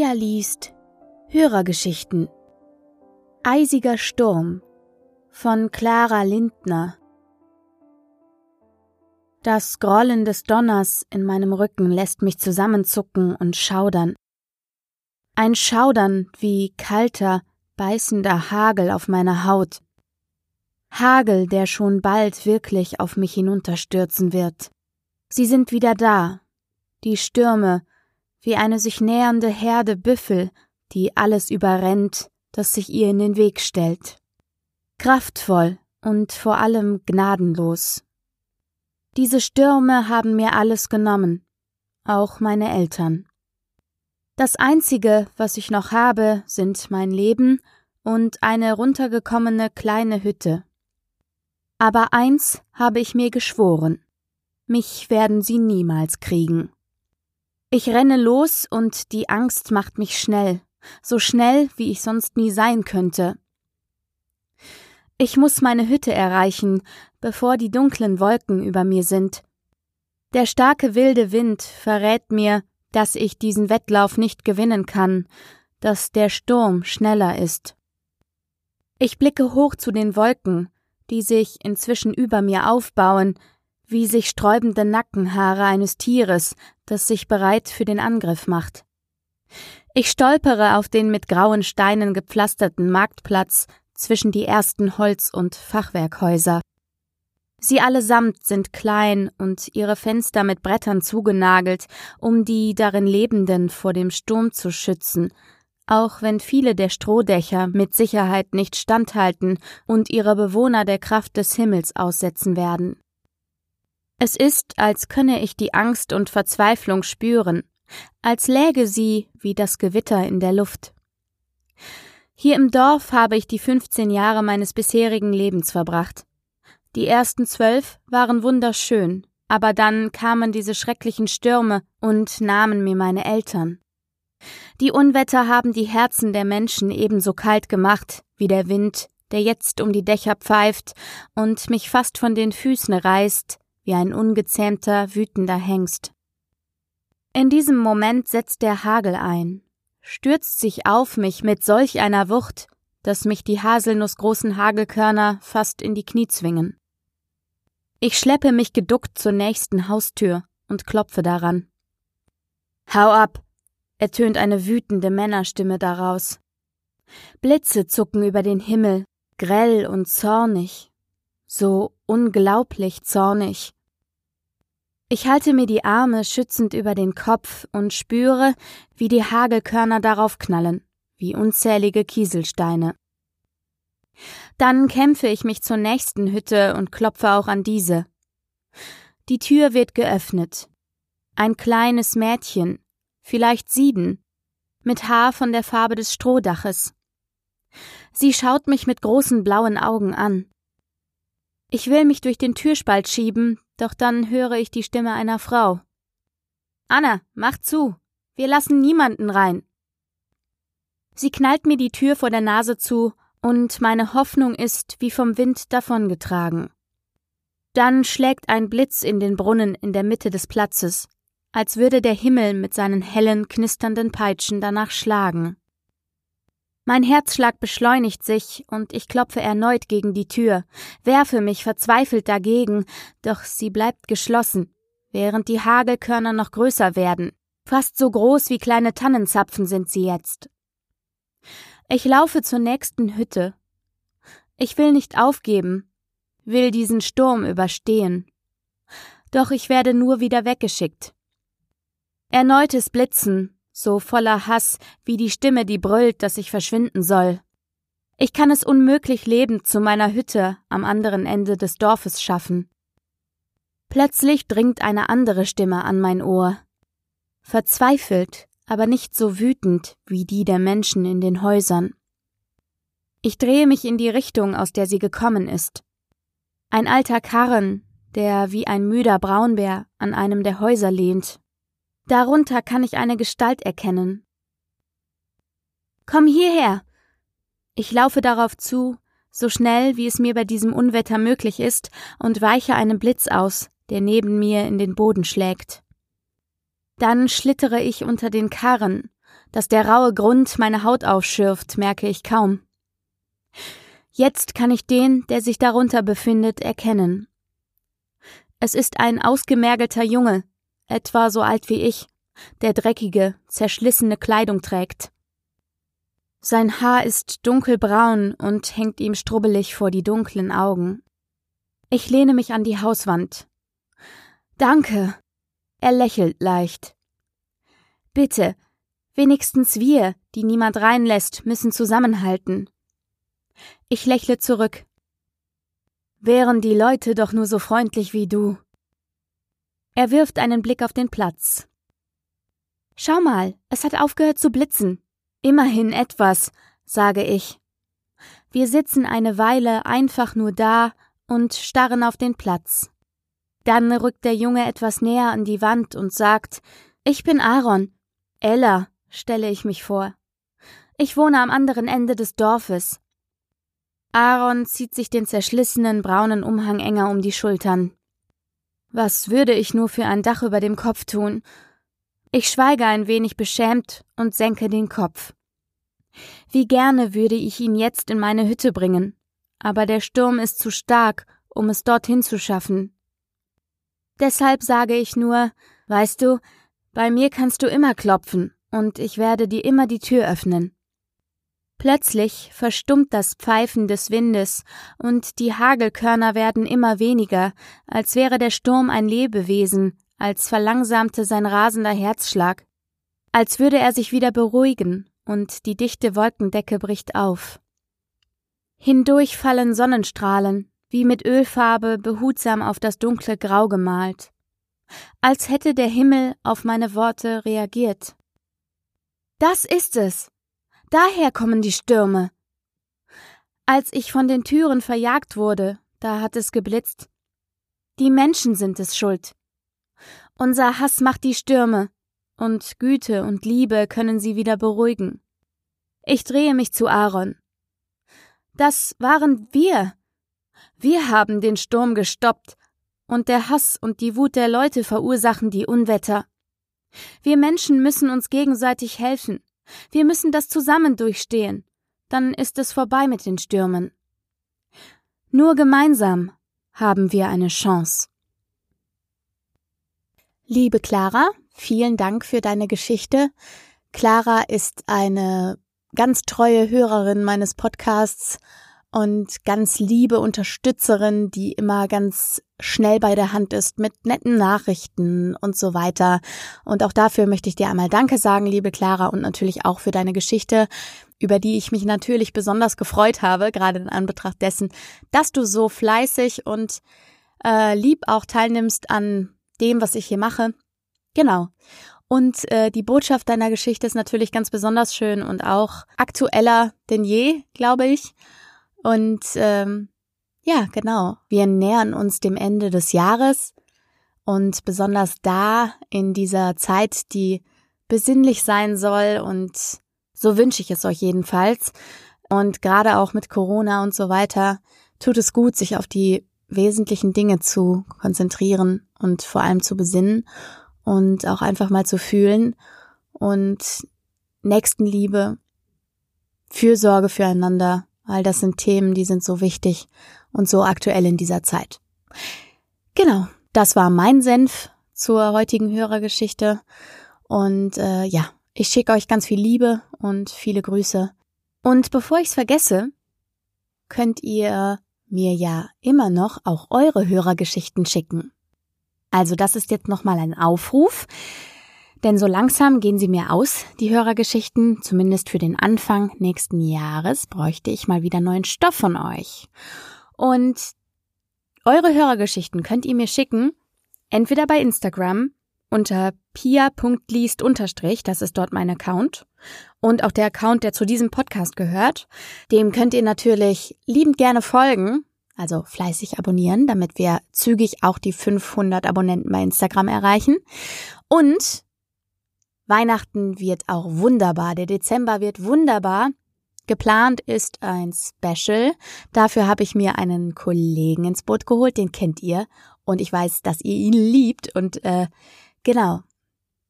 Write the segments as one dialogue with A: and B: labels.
A: Pia liest Hörergeschichten Eisiger Sturm von Clara Lindner Das Grollen des Donners in meinem Rücken lässt mich zusammenzucken und schaudern. Ein Schaudern wie kalter, beißender Hagel auf meiner Haut. Hagel, der schon bald wirklich auf mich hinunterstürzen wird. Sie sind wieder da, die Stürme, wie eine sich nähernde Herde Büffel, die alles überrennt, das sich ihr in den Weg stellt. Kraftvoll und vor allem gnadenlos. Diese Stürme haben mir alles genommen, auch meine Eltern. Das Einzige, was ich noch habe, sind mein Leben und eine runtergekommene kleine Hütte. Aber eins habe ich mir geschworen. Mich werden sie niemals kriegen. Ich renne los und die Angst macht mich schnell, so schnell, wie ich sonst nie sein könnte. Ich muss meine Hütte erreichen, bevor die dunklen Wolken über mir sind. Der starke wilde Wind verrät mir, dass ich diesen Wettlauf nicht gewinnen kann, dass der Sturm schneller ist. Ich blicke hoch zu den Wolken, die sich inzwischen über mir aufbauen, wie sich sträubende Nackenhaare eines Tieres, das sich bereit für den Angriff macht. Ich stolpere auf den mit grauen Steinen gepflasterten Marktplatz zwischen die ersten Holz- und Fachwerkhäuser. Sie allesamt sind klein und ihre Fenster mit Brettern zugenagelt, um die darin Lebenden vor dem Sturm zu schützen, auch wenn viele der Strohdächer mit Sicherheit nicht standhalten und ihre Bewohner der Kraft des Himmels aussetzen werden. Es ist, als könne ich die Angst und Verzweiflung spüren, als läge sie wie das Gewitter in der Luft. Hier im Dorf habe ich die 15 Jahre meines bisherigen Lebens verbracht. Die ersten zwölf waren wunderschön, aber dann kamen diese schrecklichen Stürme und nahmen mir meine Eltern. Die Unwetter haben die Herzen der Menschen ebenso kalt gemacht wie der Wind, der jetzt um die Dächer pfeift und mich fast von den Füßen reißt, wie ein ungezähmter, wütender Hengst. In diesem Moment setzt der Hagel ein, stürzt sich auf mich mit solch einer Wucht, dass mich die haselnussgroßen Hagelkörner fast in die Knie zwingen. Ich schleppe mich geduckt zur nächsten Haustür und klopfe daran. Hau ab! ertönt eine wütende Männerstimme daraus. Blitze zucken über den Himmel, grell und zornig, so unglaublich zornig. Ich halte mir die Arme schützend über den Kopf und spüre, wie die Hagelkörner darauf knallen, wie unzählige Kieselsteine. Dann kämpfe ich mich zur nächsten Hütte und klopfe auch an diese. Die Tür wird geöffnet. Ein kleines Mädchen, vielleicht sieben, mit Haar von der Farbe des Strohdaches. Sie schaut mich mit großen blauen Augen an. Ich will mich durch den Türspalt schieben, doch dann höre ich die Stimme einer Frau. Anna, mach zu. Wir lassen niemanden rein. Sie knallt mir die Tür vor der Nase zu, und meine Hoffnung ist wie vom Wind davongetragen. Dann schlägt ein Blitz in den Brunnen in der Mitte des Platzes, als würde der Himmel mit seinen hellen, knisternden Peitschen danach schlagen. Mein Herzschlag beschleunigt sich und ich klopfe erneut gegen die Tür, werfe mich verzweifelt dagegen, doch sie bleibt geschlossen, während die Hagelkörner noch größer werden. Fast so groß wie kleine Tannenzapfen sind sie jetzt. Ich laufe zur nächsten Hütte. Ich will nicht aufgeben, will diesen Sturm überstehen. Doch ich werde nur wieder weggeschickt. Erneutes Blitzen, so voller Hass wie die Stimme, die brüllt, dass ich verschwinden soll. Ich kann es unmöglich lebend zu meiner Hütte am anderen Ende des Dorfes schaffen. Plötzlich dringt eine andere Stimme an mein Ohr. Verzweifelt, aber nicht so wütend wie die der Menschen in den Häusern. Ich drehe mich in die Richtung, aus der sie gekommen ist. Ein alter Karren, der wie ein müder Braunbär an einem der Häuser lehnt Darunter kann ich eine Gestalt erkennen. Komm hierher! Ich laufe darauf zu, so schnell wie es mir bei diesem Unwetter möglich ist, und weiche einem Blitz aus, der neben mir in den Boden schlägt. Dann schlittere ich unter den Karren, Dass der raue Grund meine Haut aufschürft, merke ich kaum. Jetzt kann ich den, der sich darunter befindet, erkennen. Es ist ein ausgemergelter Junge, etwa so alt wie ich, der dreckige, zerschlissene Kleidung trägt. Sein Haar ist dunkelbraun und hängt ihm strubbelig vor die dunklen Augen. Ich lehne mich an die Hauswand. Danke. Er lächelt leicht. Bitte, wenigstens wir, die niemand reinlässt, müssen zusammenhalten. Ich lächle zurück. Wären die Leute doch nur so freundlich wie du. Er wirft einen Blick auf den Platz. Schau mal, es hat aufgehört zu blitzen. Immerhin etwas, sage ich. Wir sitzen eine Weile einfach nur da und starren auf den Platz. Dann rückt der Junge etwas näher an die Wand und sagt Ich bin Aaron. Ella, stelle ich mich vor. Ich wohne am anderen Ende des Dorfes. Aaron zieht sich den zerschlissenen braunen Umhang enger um die Schultern. Was würde ich nur für ein Dach über dem Kopf tun? Ich schweige ein wenig beschämt und senke den Kopf. Wie gerne würde ich ihn jetzt in meine Hütte bringen, aber der Sturm ist zu stark, um es dorthin zu schaffen. Deshalb sage ich nur, weißt du, bei mir kannst du immer klopfen, und ich werde dir immer die Tür öffnen. Plötzlich verstummt das Pfeifen des Windes, und die Hagelkörner werden immer weniger, als wäre der Sturm ein Lebewesen, als verlangsamte sein rasender Herzschlag, als würde er sich wieder beruhigen, und die dichte Wolkendecke bricht auf. Hindurch fallen Sonnenstrahlen, wie mit Ölfarbe behutsam auf das dunkle Grau gemalt, als hätte der Himmel auf meine Worte reagiert. Das ist es. Daher kommen die Stürme. Als ich von den Türen verjagt wurde, da hat es geblitzt. Die Menschen sind es schuld. Unser Hass macht die Stürme, und Güte und Liebe können sie wieder beruhigen. Ich drehe mich zu Aaron. Das waren wir. Wir haben den Sturm gestoppt, und der Hass und die Wut der Leute verursachen die Unwetter. Wir Menschen müssen uns gegenseitig helfen. Wir müssen das zusammen durchstehen. Dann ist es vorbei mit den Stürmen. Nur gemeinsam haben wir eine Chance. Liebe Clara, vielen Dank für deine Geschichte. Clara ist eine ganz treue Hörerin meines Podcasts und ganz liebe Unterstützerin, die immer ganz schnell bei der Hand ist mit netten Nachrichten und so weiter. Und auch dafür möchte ich dir einmal Danke sagen, liebe Clara, und natürlich auch für deine Geschichte, über die ich mich natürlich besonders gefreut habe, gerade in Anbetracht dessen, dass du so fleißig und äh, lieb auch teilnimmst an dem, was ich hier mache. Genau. Und äh, die Botschaft deiner Geschichte ist natürlich ganz besonders schön und auch aktueller denn je, glaube ich. Und ähm, ja, genau, wir nähern uns dem Ende des Jahres. Und besonders da in dieser Zeit, die besinnlich sein soll und so wünsche ich es euch jedenfalls. Und gerade auch mit Corona und so weiter tut es gut, sich auf die wesentlichen Dinge zu konzentrieren und vor allem zu besinnen und auch einfach mal zu fühlen. Und Nächstenliebe, Fürsorge füreinander, all das sind Themen, die sind so wichtig und so aktuell in dieser Zeit. Genau, das war mein Senf zur heutigen Hörergeschichte und äh, ja, ich schicke euch ganz viel Liebe und viele Grüße. Und bevor ich's vergesse, könnt ihr mir ja immer noch auch eure Hörergeschichten schicken. Also das ist jetzt nochmal ein Aufruf, denn so langsam gehen sie mir aus, die Hörergeschichten, zumindest für den Anfang nächsten Jahres bräuchte ich mal wieder neuen Stoff von euch. Und eure Hörergeschichten könnt ihr mir schicken, entweder bei Instagram unter pia.liest das ist dort mein Account, und auch der Account, der zu diesem Podcast gehört. Dem könnt ihr natürlich liebend gerne folgen, also fleißig abonnieren, damit wir zügig auch die 500 Abonnenten bei Instagram erreichen. Und Weihnachten wird auch wunderbar. Der Dezember wird wunderbar. Geplant ist ein Special. Dafür habe ich mir einen Kollegen ins Boot geholt, den kennt ihr. Und ich weiß, dass ihr ihn liebt. Und äh, genau,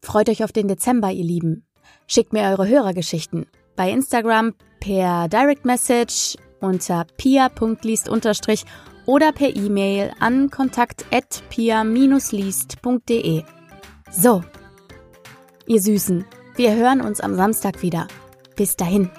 A: freut euch auf den Dezember, ihr Lieben. Schickt mir eure Hörergeschichten bei Instagram per Direct Message unter pia.liest oder per E-Mail an kontakt@pia-liest.de. So, ihr Süßen, wir hören uns am Samstag wieder. Bis dahin.